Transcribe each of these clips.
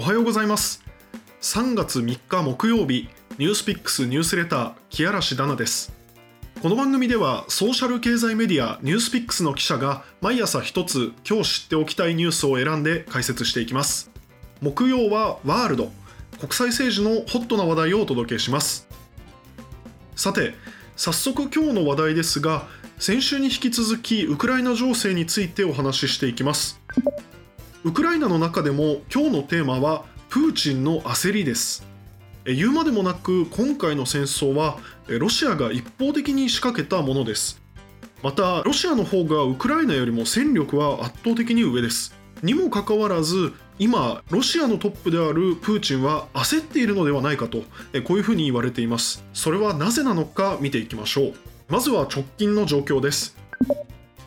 おはようございます。3月3日木曜日ニュースピックスニュースレター木嵐ダナです。この番組ではソーシャル経済メディアニュースピックスの記者が毎朝一つ今日知っておきたいニュースを選んで解説していきます。木曜はワールド。国際政治のホットな話題をお届けします。さて早速今日の話題ですが先週に引き続きウクライナ情勢についてお話ししていきます。ウクライナの中でも今日のテーマはプーチンの焦りです。言うまでもなく今回の戦争はロシアが一方的に仕掛けたものです。またロシアの方がウクライナよりも戦力は圧倒的に上です。にもかかわらず今ロシアのトップであるプーチンは焦っているのではないかとこういうふうに言われています。それはなぜなのか見ていきましょう。まずは直近の状況です。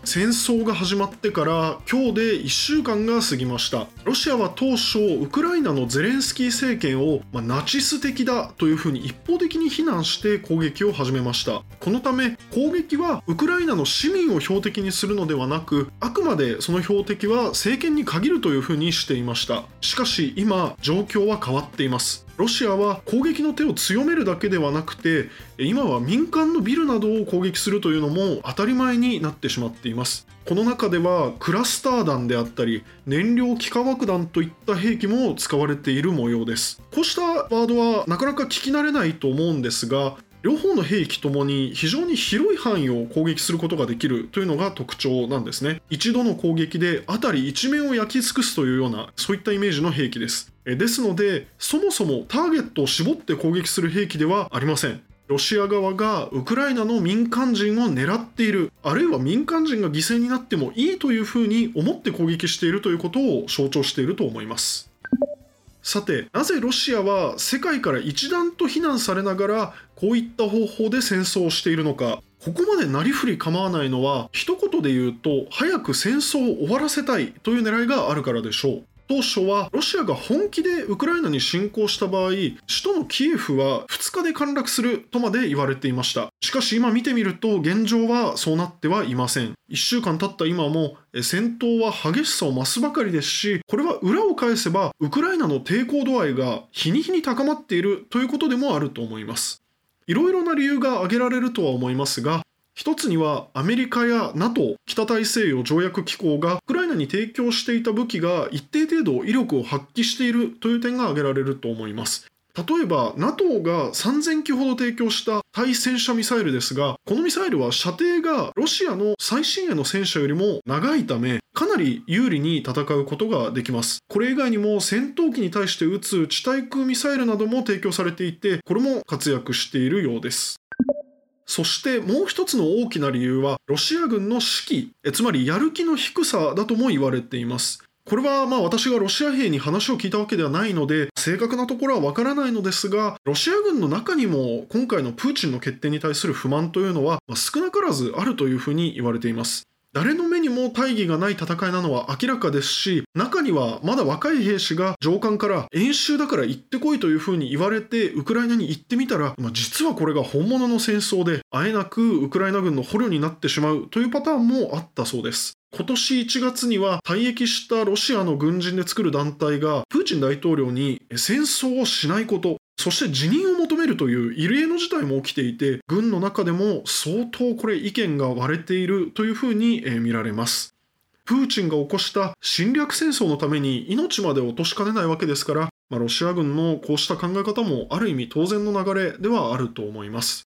戦争が始まってから今日で1週間が過ぎました。ロシアは当初ウクライナのゼレンスキー政権を、まあ、ナチス的だというふうに一方的に非難して攻撃を始めました。このため攻撃はウクライナの市民を標的にするのではなくあくまでその標的は政権に限るというふうにしていました。しかし今状況は変わっています。ロシアは攻撃の手を強めるだけではなくて今は民間のビルなどを攻撃するというのも当たり前になってしまっています。この中ではクラスター弾であったり燃料気化爆弾といった兵器も使われている模様です。こうしたワードはなかなか聞き慣れないと思うんですが両方の兵器ともに非常に広い範囲を攻撃することができるというのが特徴なんですね。一度の攻撃で辺り一面を焼き尽くすというようなそういったイメージの兵器です。ですのでそもそもターゲットを絞って攻撃する兵器ではありません。ロシア側がウクライナの民間人を狙っている。あるいは民間人が犠牲になってもいいというふうに思って攻撃しているということを象徴していると思います。さてなぜロシアは世界から一段と非難されながらこういった方法で戦争をしているのか。ここまでなりふり構わないのは一言で言うと早く戦争を終わらせたいという狙いがあるからでしょう。当初はロシアが本気でウクライナに侵攻した場合首都のキエフは2日で陥落するとまで言われていました。しかし今見てみると現状はそうなってはいません。1週間経った今も戦闘は激しさを増すばかりですしこれは裏を返せばウクライナの抵抗度合いが日に日に高まっているということでもあると思います。いろいろな理由が挙げられるとは思いますが一つにはアメリカや NATO 北大西洋条約機構がウクライナに提供していた武器が一定程度威力を発揮しているという点が挙げられると思います。例えば NATO が3000機ほど提供した対戦車ミサイルですがこのミサイルは射程がロシアの最新鋭の戦車よりも長いためかなり有利に戦うことができます。これ以外にも戦闘機に対して撃つ地対空ミサイルなども提供されていてこれも活躍しているようです。そしてもう一つの大きな理由はロシア軍の士気つまりやる気の低さだとも言われています。これはまあ私がロシア兵に話を聞いたわけではないので正確なところはわからないのですがロシア軍の中にも今回のプーチンの決定に対する不満というのは少なからずあるというふうに言われています。誰の目にも大義がない戦いなのは明らかですし中にはまだ若い兵士が上官から演習だから行ってこいというふうに言われてウクライナに行ってみたら、まあ、実はこれが本物の戦争であえなくウクライナ軍の捕虜になってしまうというパターンもあったそうです。今年1月には退役したロシアの軍人で作る団体がプーチン大統領に戦争をしないことそして辞任を求めるという異例の事態も起きていて軍の中でも相当これ意見が割れているというふうに見られます。プーチンが起こした侵略戦争のために命まで落としかねないわけですから、まあ、ロシア軍のこうした考え方もある意味当然の流れではあると思います。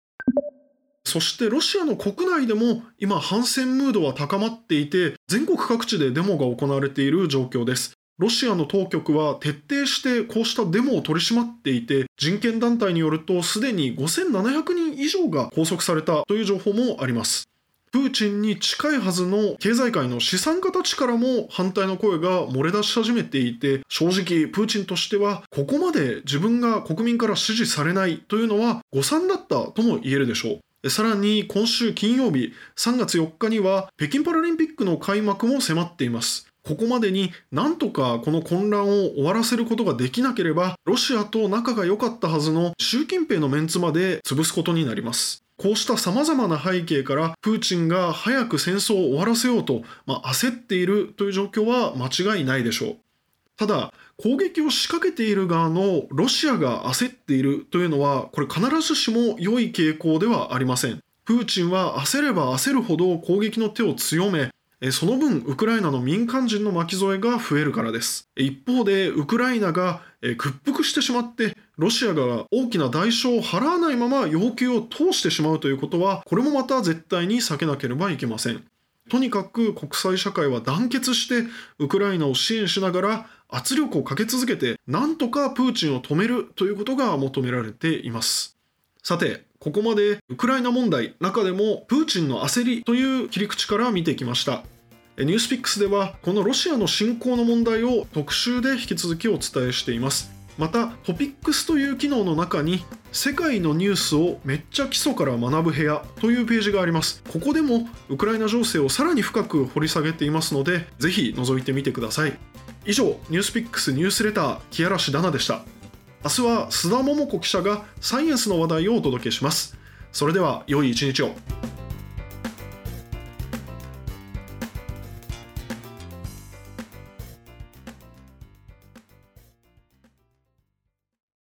そしてロシアの国内でも今反戦ムードは高まっていて全国各地でデモが行われている状況です。ロシアの当局は徹底してこうしたデモを取り締まっていて人権団体によるとすでに5700人以上が拘束されたという情報もあります。プーチンに近いはずの経済界の資産家たちからも反対の声が漏れ出し始めていて正直プーチンとしてはここまで自分が国民から支持されないというのは誤算だったとも言えるでしょう。さらに今週金曜日3月4日には北京パラリンピックの開幕も迫っています。ここまでになんとかこの混乱を終わらせることができなければロシアと仲が良かったはずの習近平のメンツまで潰すことになります。こうした様々な背景からプーチンが早く戦争を終わらせようと、まあ、焦っているという状況は間違いないでしょう。ただ攻撃を仕掛けている側のロシアが焦っているというのはこれ必ずしも良い傾向ではありません。プーチンは焦れば焦るほど攻撃の手を強めその分ウクライナの民間人の巻き添えが増えるからです。一方でウクライナが屈服してしまってロシアが大きな代償を払わないまま要求を通してしまうということはこれもまた絶対に避けなければいけません。とにかく国際社会は団結してウクライナを支援しながら圧力をかけ続けてなんとかプーチンを止めるということが求められています。さてここまでウクライナ問題中でもプーチンの焦りという切り口から見てきました。ニュースピックスではこのロシアの侵攻の問題を特集で引き続きお伝えしています。またトピックスという機能の中に世界のニュースをめっちゃ基礎から学ぶ部屋というページがあります。ここでもウクライナ情勢をさらに深く掘り下げていますのでぜひ覗いてみてください。以上ニュースピックスニュースレター木嵐ダナでした。明日は須田桃子記者がサイエンスの話題をお届けします。それでは良い一日を。